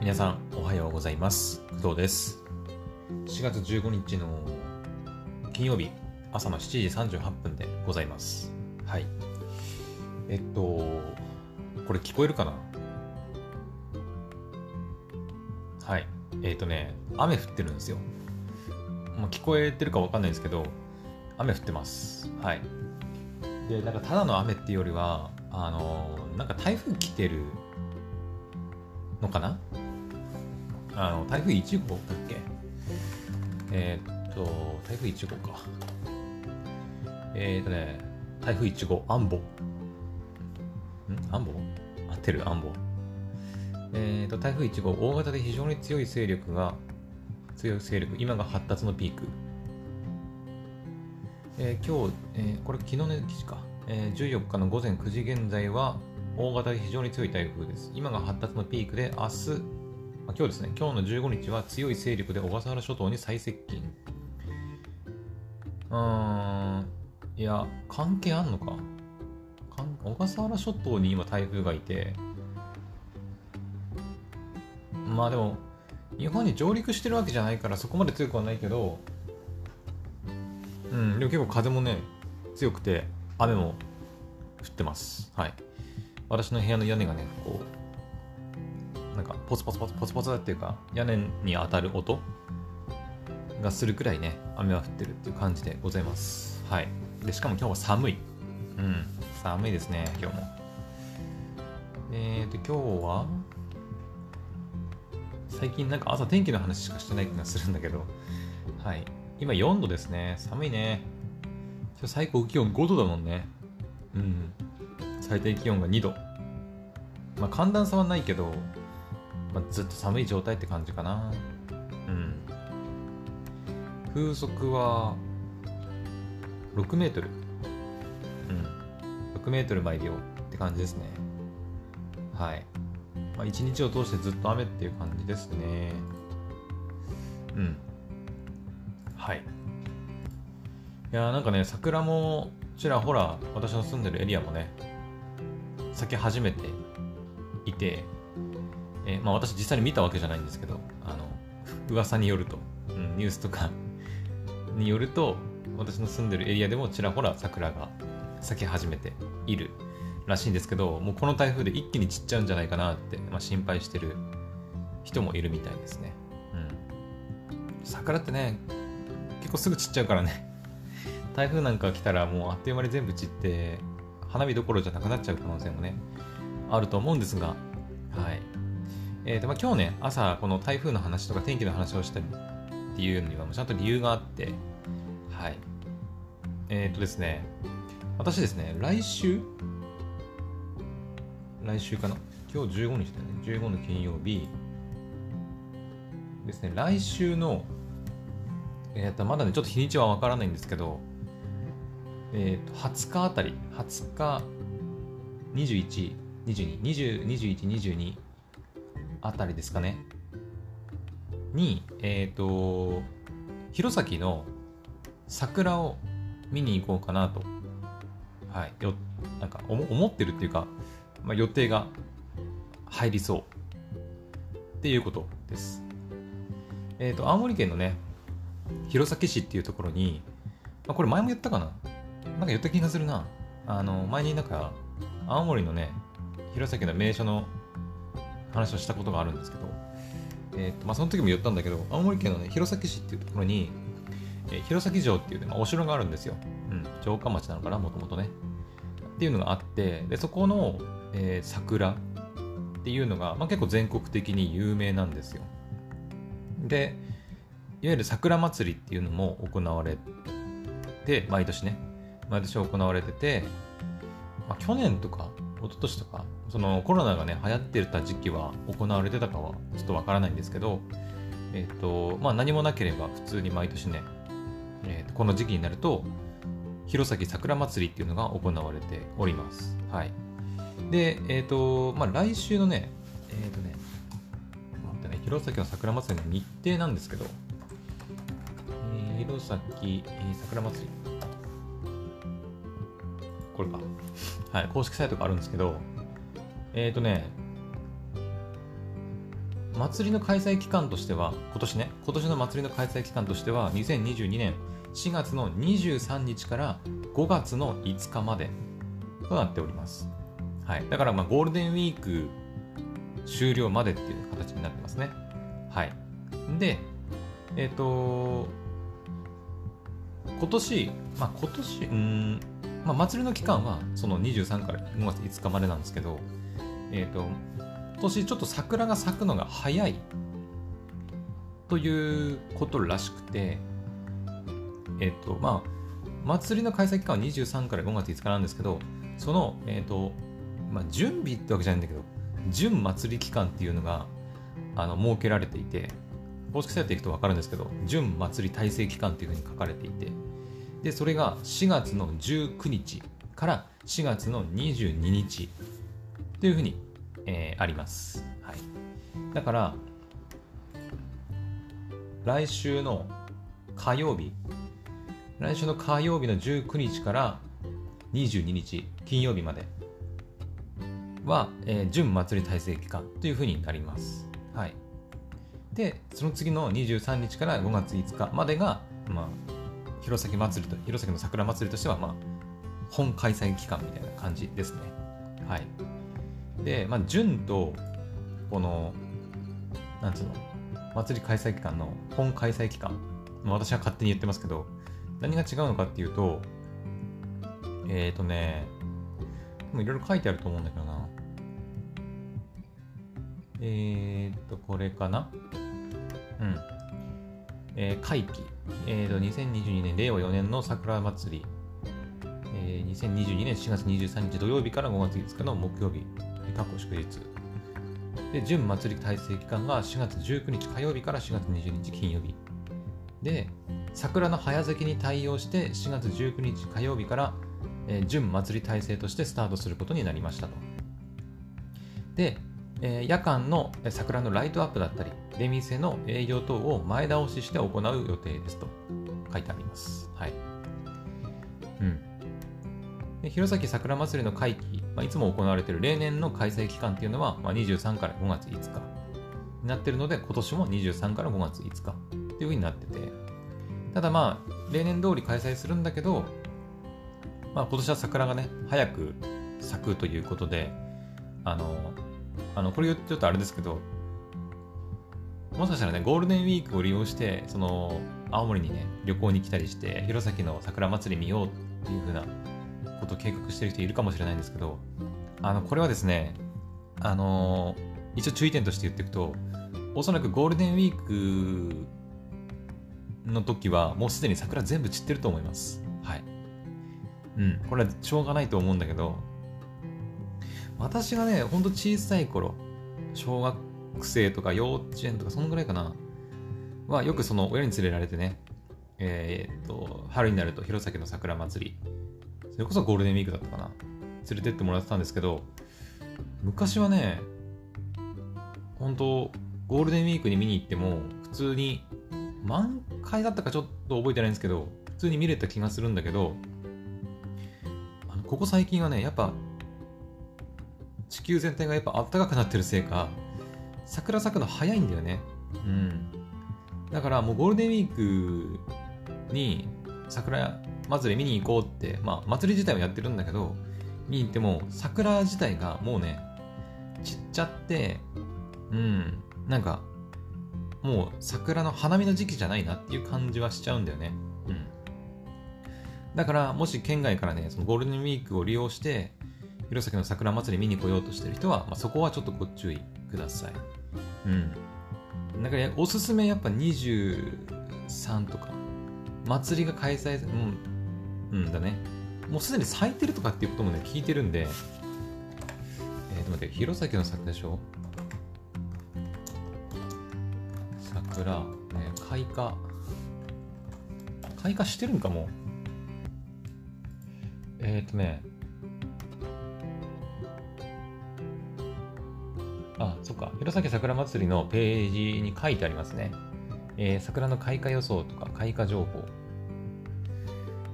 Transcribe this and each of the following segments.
皆さんおはようございます。工藤です。4月15日の金曜日朝の7時38分でございます。はい。えっとこれ聞こえるかな？はい。えっとね雨降ってるんですよ、まあ、聞こえてるかわかんないですけど雨降ってます。はい。でなんかただの雨っていうよりはあのなんか台風来てるのかな？あの台風1号だっけ？えー、っと台風1号か。えー、っとね台風1号アンボん？アンボ合ってる？アンボえー、っと台風1号大型で非常に強い勢力が強い勢力今が発達のピーク。えー、今日、えー、これ昨日の記事か、えー、14日の午前9時現在は大型で非常に強い台風です。今が発達のピークで、明日、今日ですね、今日の15日は強い勢力で小笠原諸島に最接近。うーん、いや、関係あんのか？小笠原諸島に今台風がいて、まあでも、日本に上陸してるわけじゃないからそこまで強くはないけど、うん、でも結構風もね、強くて、雨も降ってます。はい。私の部屋の屋根がね、こう、なんかポツポツポツポツポツっていうか、屋根に当たる音がするくらいね、雨は降ってるっていう感じでございます。はい。で、しかも今日は寒い。うん、寒いですね、今日も。えーと、今日は、最近なんか朝天気の話しかしてない気がするんだけど、はい。今4度ですね。寒いね。今日最高気温5度だもんね。うん。最低気温が2度。まあ寒暖差はないけど、まあ、ずっと寒い状態って感じかな。うん。風速は6メートル。うん。6メートル毎秒って感じですね。はい。まあ、一日を通してずっと雨っていう感じですね。うん。はい。いやーなんかね、桜もちらほら私の住んでるエリアもね、咲き始めていて、えー、まあ私実際に見たわけじゃないんですけど、あの、噂によると、うん、ニュースとか によると、私の住んでるエリアでもちらほら桜が咲き始めているらしいんですけど、もうこの台風で一気に散っちゃうんじゃないかなって、まあ、心配してる人もいるみたいですね。うん。桜ってね、結構すぐ散っちゃうからね。台風なんか来たらもうあっという間に全部散って、花火どころじゃなくなっちゃう可能性もね、あると思うんですが、はい。えーとまあ、今日ね、朝この台風の話とか天気の話をしたりっていうのにはもうちゃんと理由があって、はい。えっ、ー、とですね、私ですね、来週？来週かな？今日15日だよね。15の金曜日ですね、来週のえー、とまだね、ちょっと日にちはわからないんですけど、えー、と20日あたり、20日、21、22、20、21、22あたりですかね、に、えっ、ー、と、弘前の桜を見に行こうかなと、はい、よなんか思ってるっていうか、まあ、予定が入りそう。っていうことです。えっ、ー、と、青森県のね、弘前市っていうところに、まあ、これ前も言ったかな。なんか言った気がするな。あの、前になんか、青森のね、弘前の名所の話をしたことがあるんですけど、え、ー、と、まあ、その時も言ったんだけど、青森県のね、弘前市っていうところに、えー、弘前城っていうね、まあ、お城があるんですよ。うん、城下町なのかな、もともとね。っていうのがあって、で、そこの、えー、桜っていうのが、まあ、結構全国的に有名なんですよ。で、いわゆる桜祭りっていうのも行われて、毎年ね、毎年行われてて、まあ、去年とか、一昨年とか、そのコロナがね、流行ってた時期は行われてたかはちょっとわからないんですけど、えっ、と、まあ何もなければ普通に毎年ね、えー、とこの時期になると、弘前桜祭りっていうのが行われております。はい。で、えっ、と、まあ来週のね、えっ、とね、待ってね、弘前の桜祭りの日程なんですけど、弘前、えー、桜祭り。これか。はい、公式サイトがあるんですけど、えっ、ー、とね、祭りの開催期間としては、今年ね、今年の祭りの開催期間としては、2022年4月の23日から5月の5日までとなっております。はい。だから、まあ、ゴールデンウィーク終了までっていう形になってますね。はい。で、えっ、ー、と、今年、まあ、今年、うん、まあ、祭りの期間はその23から5月5日までなんですけど、えっ、ー、と、今年ちょっと桜が咲くのが早いということらしくて、えっ、ー、と、まあ、祭りの開催期間は23から5月5日なんですけど、その、えっ、ー、と、まあ、準備ってわけじゃないんだけど、準祭り期間っていうのが、あの、設けられていて、公式サイトで行くと分かるんですけど、準祭り体制期間っていうふうに書かれていて、で、それが4月の19日から4月の22日というふうに、えー、あります。はい。だから、来週の火曜日、来週の火曜日の19日から22日、金曜日までは、えー、準祭り体制期間というふうになります。はい。で、その次の23日から5月5日までが、まあ、弘前祭りと、弘前の桜祭りとしては、まあ、本開催期間みたいな感じですね。はい。で、まあ、準と、この、なんつうの、祭り開催期間の本開催期間、私は勝手に言ってますけど、何が違うのかっていうと、えっ、ー、とね、いろいろ書いてあると思うんだけどな。えっ、ー、と、これかな？うん。えー、会期。え、ー、と、2022年、令和4年の桜祭り。えー、2022年4月23日土曜日から5月5日の木曜日。過去祝日。で、準祭り体制期間が4月19日火曜日から4月20日金曜日。で、桜の早咲きに対応して4月19日火曜日から、えー、準祭り体制としてスタートすることになりましたと。で、えー、夜間の桜のライトアップだったり、出店の営業等を前倒しして行う予定ですと書いてあります。はい。うん。で弘前桜まつりの会期、まあ、いつも行われている例年の開催期間っていうのは、まあ、23から5月5日になってるので、今年も23から5月5日っていうふうになってて、ただまあ、例年通り開催するんだけど、まあ今年は桜がね、早く咲くということで、あの、あの、これ言ってるとあれですけど、もしかしたらね、ゴールデンウィークを利用して、その、青森にね、旅行に来たりして、弘前の桜祭り見ようっていう風なことを計画してる人いるかもしれないんですけど、あの、これはですね、あの、一応注意点として言っていくと、おそらくゴールデンウィークの時は、もうすでに桜全部散ってると思います。はい。うん、これはしょうがないと思うんだけど、私がね、ほんと小さい頃、小学生とか幼稚園とか、そのぐらいかな、は、よくその親に連れられてね、えー、っと、春になると弘前の桜祭り、それこそゴールデンウィークだったかな、連れてってもらってたんですけど、昔はね、本当ゴールデンウィークに見に行っても、普通に、満開だったかちょっと覚えてないんですけど、普通に見れた気がするんだけど、あのここ最近はね、やっぱ地球全体がやっぱ暖かくなってるせいか、桜咲くの早いんだよね。うん。だからもうゴールデンウィークに桜祭り見に行こうって、まあ祭り自体はやってるんだけど、見に行っても桜自体がもうね、散っちゃって、うん、なんか、もう桜の花見の時期じゃないなっていう感じはしちゃうんだよね。うん。だから、もし県外からね、そのゴールデンウィークを利用して、弘前の桜祭り見に来ようとしてる人は、まあ、そこはちょっとご注意ください。うん。なんか、ね、おすすめやっぱ23とか、祭りが開催、うん、うんだね。もうすでに咲いてるとかっていうこともね、聞いてるんで、えー、と待って、弘前の桜でしょ？桜、ね、開花。開花してるんかも。えっ、ー、とね、あ、そっか。弘前桜まつりのページに書いてありますね。えー、桜の開花予想とか開花情報。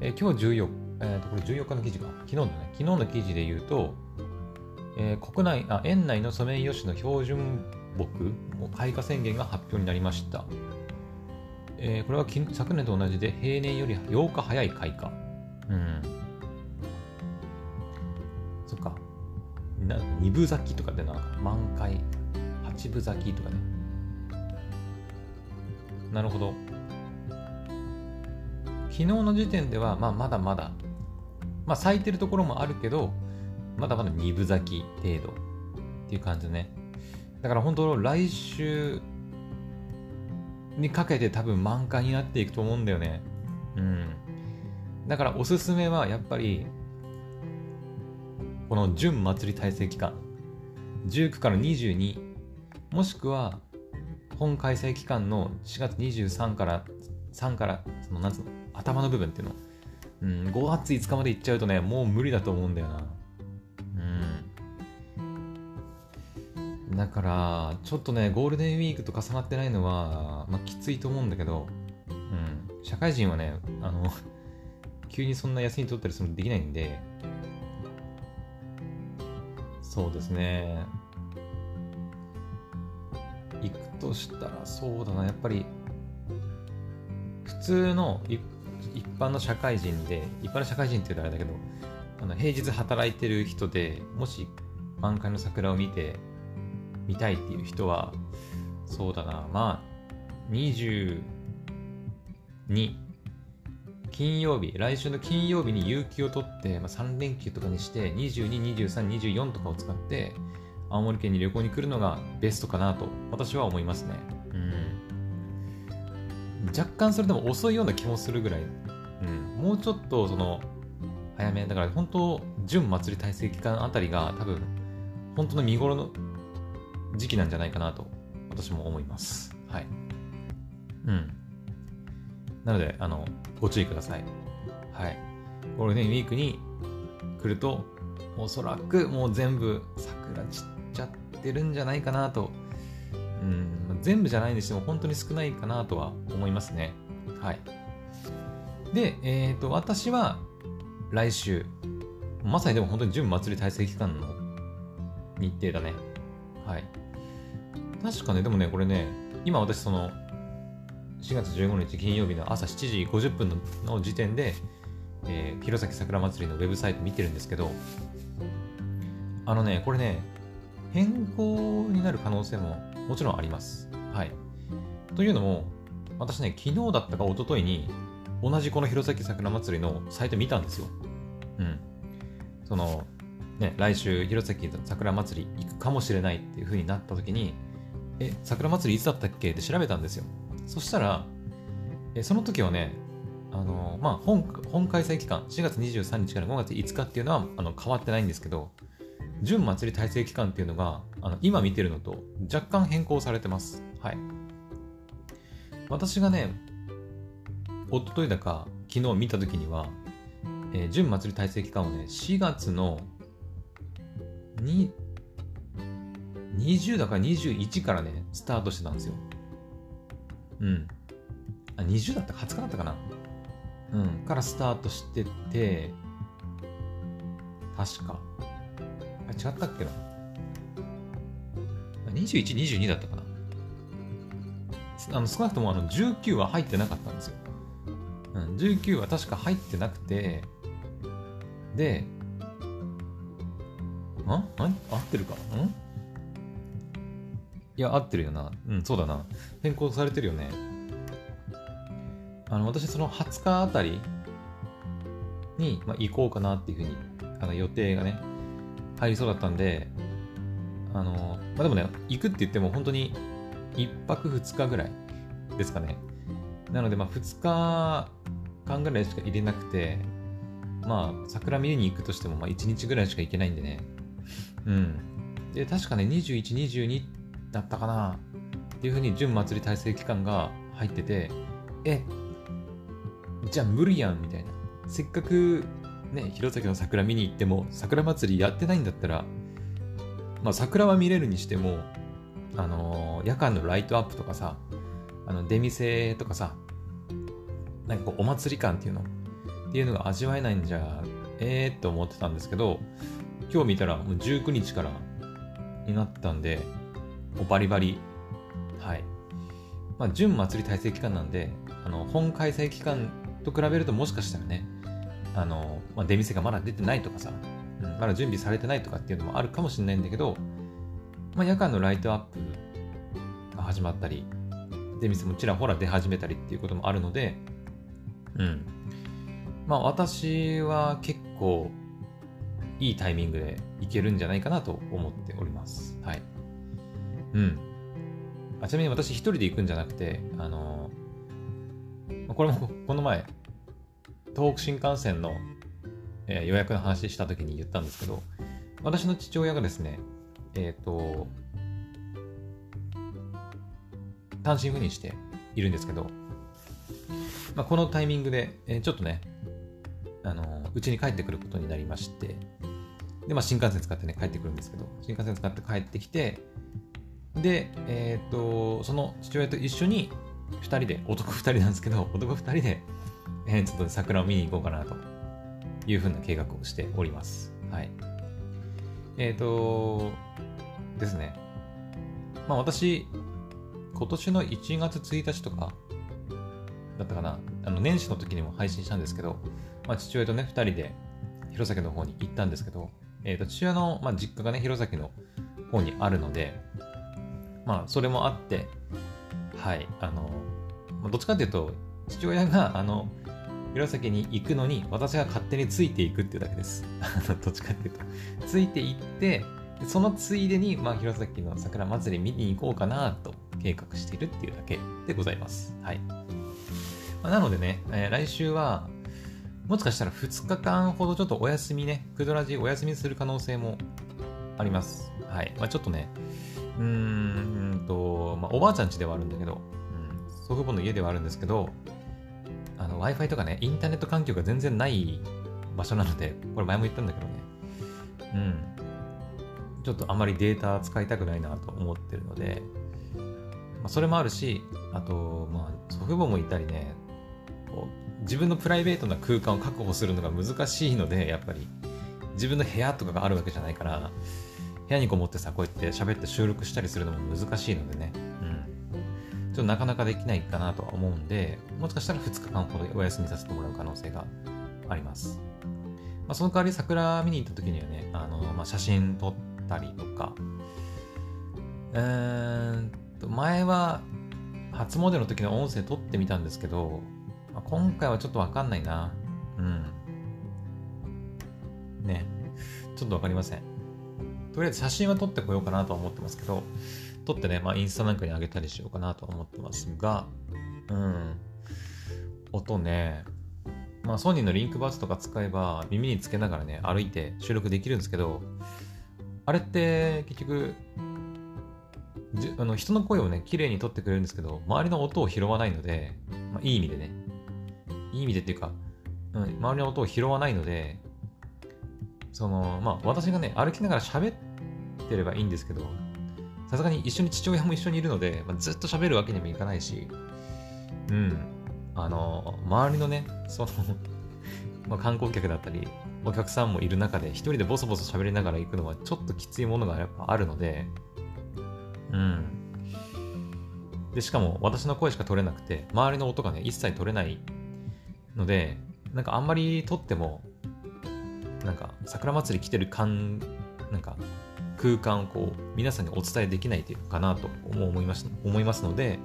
えー、今日14、えー、と、これ14日の記事か。昨日のね、昨日の記事で言うと、えー、国内、あ、園内のソメイヨシノ標準木も開花宣言が発表になりました。えー、これは昨年と同じで平年より8日早い開花。うん。そっか。な二分咲きとかでなんか満開、八分咲きとかね。なるほど。昨日の時点では、まあ、まだまだ、まあ、咲いてるところもあるけど、まだまだ二分咲き程度っていう感じね。だから本当、来週にかけて多分満開になっていくと思うんだよね。うん。だからおすすめはやっぱり、この準祭り体制期間、19から22、もしくは本開催期間の4月23から3から、その、なんつうの、頭の部分っていうの、うん、5月5日まで行っちゃうとね、もう無理だと思うんだよな。うん。だから、ちょっとね、ゴールデンウィークと重なってないのは、まあ、きついと思うんだけど、うん、社会人はね、あの、急にそんな休み取ったりするのできないんで、そうですね。行くとしたら、そうだな、やっぱり、普通の一般の社会人で、一般の社会人って言うとあれだけど、あの平日働いてる人でもし満開の桜を見てみたいっていう人は、そうだな、まあ、22、金曜日、来週の金曜日に有給を取って、まあ、3連休とかにして、22、23、24とかを使って、青森県に旅行に来るのがベストかなと、私は思いますね。うん。若干それでも遅いような気もするぐらい、うん、もうちょっとその、早め、だから本当、準祭り体制期間あたりが多分、本当の見頃の時期なんじゃないかなと、私も思います。はい。うん。なので、あの、ご注意ください。はい。ゴールデンウィークに来ると、おそらくもう全部桜散っちゃってるんじゃないかなと。うん、全部じゃないにしても本当に少ないかなとは思いますね。はい。で、えっ、ー、と、私は来週、まさにでも本当に準祭り体制期間の日程だね。はい。確かね、でもね、これね、今私その、4月15日金曜日の朝7時50分の時点で、えー、弘前桜祭りのウェブサイト見てるんですけど、あのね、これね、変更になる可能性ももちろんあります。はい。というのも、私ね、昨日だったか一昨日に、同じこの弘前桜祭りのサイト見たんですよ。うん。その、ね、来週、弘前桜祭り行くかもしれないっていう風になった時に、え、桜祭りいつだったっけって調べたんですよ。そしたら、えその時はね、あのまあ本、本開催期間、4月23日から5月5日っていうのはあの変わってないんですけど、準祭り体制期間っていうのが、あの今見てるのと若干変更されてます。はい。私がね、おとといだか昨日見た時には、えー、準祭り体制期間をね、4月のに20だから21からね、スタートしてたんですよ。うん。あ、20だったか20日だったかなうん。からスタートしてて、確か。あ、違ったっけな ?21、22だったかなあの少なくともあの19は入ってなかったんですよ。うん、19は確か入ってなくて、で、ん？あ合ってるか？ん？いや、合ってるよな。うん、そうだな。変更されてるよね。あの、私、その20日あたりに、まあ、行こうかなっていうふうに、あの、予定がね、入りそうだったんで、あの、まあ、でもね、行くって言っても本当に1泊2日ぐらいですかね。なので、まあ、2日間ぐらいしか入れなくて、まあ、桜見に行くとしても、まあ、1日ぐらいしか行けないんでね。うん。で、確かね、21、22っだったかなっていうふうに、準祭り体制期間が入ってて、え、じゃあ無理やんみたいな。せっかくね、弘前の桜見に行っても、桜祭りやってないんだったら、まあ桜は見れるにしても、あのー、夜間のライトアップとかさ、あの出店とかさ、なんかこうお祭り感っていうのっていうのが味わえないんじゃ、ええー、と思ってたんですけど、今日見たらもう19日からになったんで、バリバリ、はい。まあ、準祭り体制期間なんで、あの、本開催期間と比べるともしかしたらね、あの、まあ、出店がまだ出てないとかさ、うん、まだ準備されてないとかっていうのもあるかもしれないんだけど、まあ、夜間のライトアップが始まったり、出店もちらほら出始めたりっていうこともあるので、うん。まあ私は結構いいタイミングでいけるんじゃないかなと思っております。はい。うん。あちなみに私一人で行くんじゃなくて、あのー、これもこの前、東北新幹線の、えー、予約の話した時に言ったんですけど、私の父親がですね、えっ、ー、と、単身赴任しているんですけど、まあ、このタイミングで、えー、ちょっとね、あのうちに帰ってくることになりまして、で、まあ、新幹線使ってね、帰ってくるんですけど、新幹線使って帰ってきて、で、えっ、と、その父親と一緒に、2人で、男2人なんですけど、男2人で、えー、ちょっと桜を見に行こうかなというふうな計画をしております。はい。えっ、と、ですね。まあ私、今年の1月1日とか、だったかな、あの年始の時にも配信したんですけど、まあ、父親とね、2人で弘前の方に行ったんですけど、えー、と父親の、まあ、実家がね、弘前の方にあるので、まあ、それもあって、はい、あの、どっちかっていうと、父親が、あの、弘前に行くのに、私が勝手についていくっていうだけです。どっちかっていうと。ついていって、そのついでに、まあ、弘前の桜祭り見に行こうかなと計画しているっていうだけでございます。はい。まあ、なのでね、えー、来週は、もしかしたら2日間ほどちょっとお休みね、クドラジお休みする可能性もあります。はい。まあ、ちょっとね、うーんと、まあ、おばあちゃん家ではあるんだけど、うん、祖父母の家ではあるんですけど、Wi-Fi とかね、インターネット環境が全然ない場所なので、これ前も言ったんだけどね、うん。ちょっとあまりデータ使いたくないなと思ってるので、まあ、それもあるし、あと、まあ、祖父母もいたりね、自分のプライベートな空間を確保するのが難しいので、やっぱり自分の部屋とかがあるわけじゃないから、部屋にこもってさ、こうやって喋って収録したりするのも難しいのでね、うん。ちょっとなかなかできないかなとは思うんで、もしかしたら2日間ほどお休みさせてもらう可能性があります。まあ、その代わり桜見に行った時にはね、あの、まあ、写真撮ったりとか、うーんと、前は初詣の時の音声撮ってみたんですけど、まあ、今回はちょっとわかんないな。うん。ね。ちょっとわかりません。とりあえず写真は撮ってこようかなとは思ってますけど、撮ってね、まあインスタなんかにあげたりしようかなと思ってますが、うん。音ね、まあソニーのリンクバスとか使えば耳につけながらね、歩いて収録できるんですけど、あれって結局、あの人の声をね、綺麗に撮ってくれるんですけど、周りの音を拾わないので、まあ、いい意味でね、いい意味でっていうか、うん、周りの音を拾わないので、その、まあ、私がね、歩きながら喋ってればいいんですけど、さすがに一緒に父親も一緒にいるので、まあ、ずっと喋るわけにもいかないし、うん、あの、周りのね、その まあ、観光客だったり、お客さんもいる中で、一人でボソボソ喋りながら行くのはちょっときついものがやっぱあるので、うん。で、しかも私の声しか取れなくて、周りの音がね、一切取れないので、なんかあんまり撮っても、なんか桜祭り来てる感、なんか空間をこう皆さんにお伝えできないというかなと思います思いますので、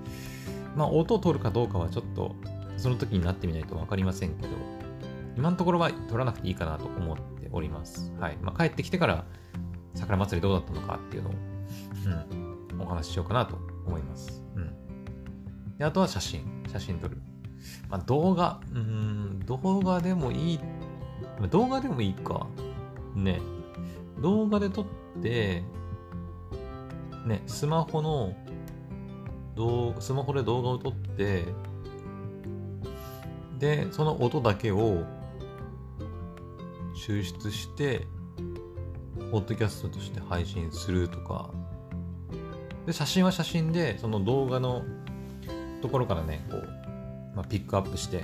まあ音を取るかどうかはちょっとその時になってみないと分かりませんけど、今のところは取らなくていいかなと思っております。はい。まあ帰ってきてから桜祭りどうだったのかっていうのを、うん、お話ししようかなと思います。うん。で、あとは写真。写真撮る。まあ、動画、うん、動画でもいい、動画でもいいか。ね。動画で撮ってて、ね、スマホの動、スマホで動画を撮って、で、その音だけを抽出して、ポッドキャストとして配信するとか、で、写真は写真で、その動画のところからね、こう、まあ、ピックアップして、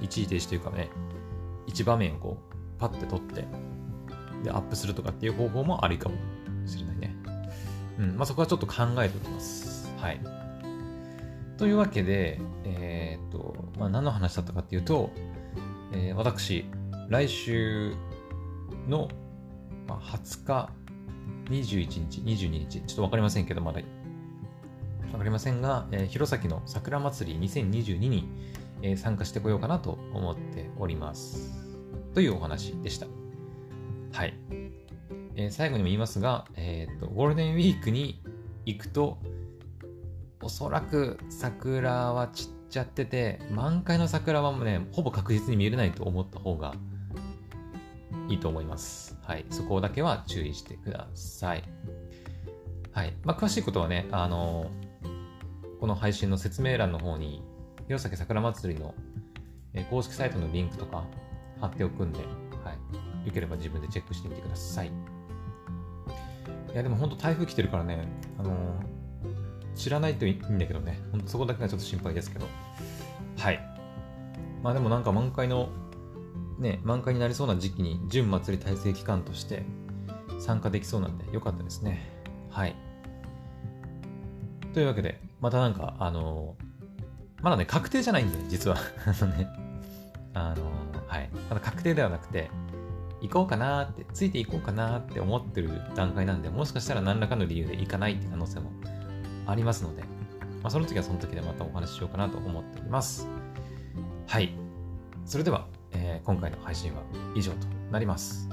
一時停止というかね、一場面をこう、パッて撮って、で、アップするとかっていう方法もありかもしれないね。うんまあ、そこはちょっと考えておきます。はい。というわけで、えー、っと、まあ、何の話だったかっていうと、えー、私、来週の、まあ、20日、21日、22日、ちょっとわかりませんけど、まだわかりませんが、えー、弘前の桜祭り2022に、えー、参加してこようかなと思っております。というお話でした。はい。えー、最後にも言いますが、えーと、ゴールデンウィークに行くと、おそらく桜は散っちゃってて、満開の桜はもうね、ほぼ確実に見れないと思った方がいいと思います。はい。そこだけは注意してください。はい。まあ、詳しいことはね、あのこの配信の説明欄の方に、弘前桜祭りの公式サイトのリンクとか貼っておくんで、はい。よければ自分でチェックしてみてください。いや、でも本当台風来てるからね、あのー、知らないといいんだけどね、ほんとそこだけがちょっと心配ですけど。はい。まあでもなんか満開の、ね、満開になりそうな時期に準祭り体制期間として参加できそうなんでよかったですね。はい。というわけで、またなんか、あのー、まだね、確定じゃないんで、実は。あのね、あのー、はい。まだ確定ではなくて、行こうかなって、ついていこうかなって思ってる段階なんで、もしかしたら何らかの理由で行かないって可能性もありますので、まあ、その時はその時でまたお話ししようかなと思っております。はい。それでは、えー、今回の配信は以上となります。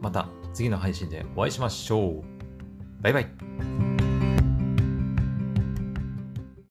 また次の配信でお会いしましょう。バイバイ。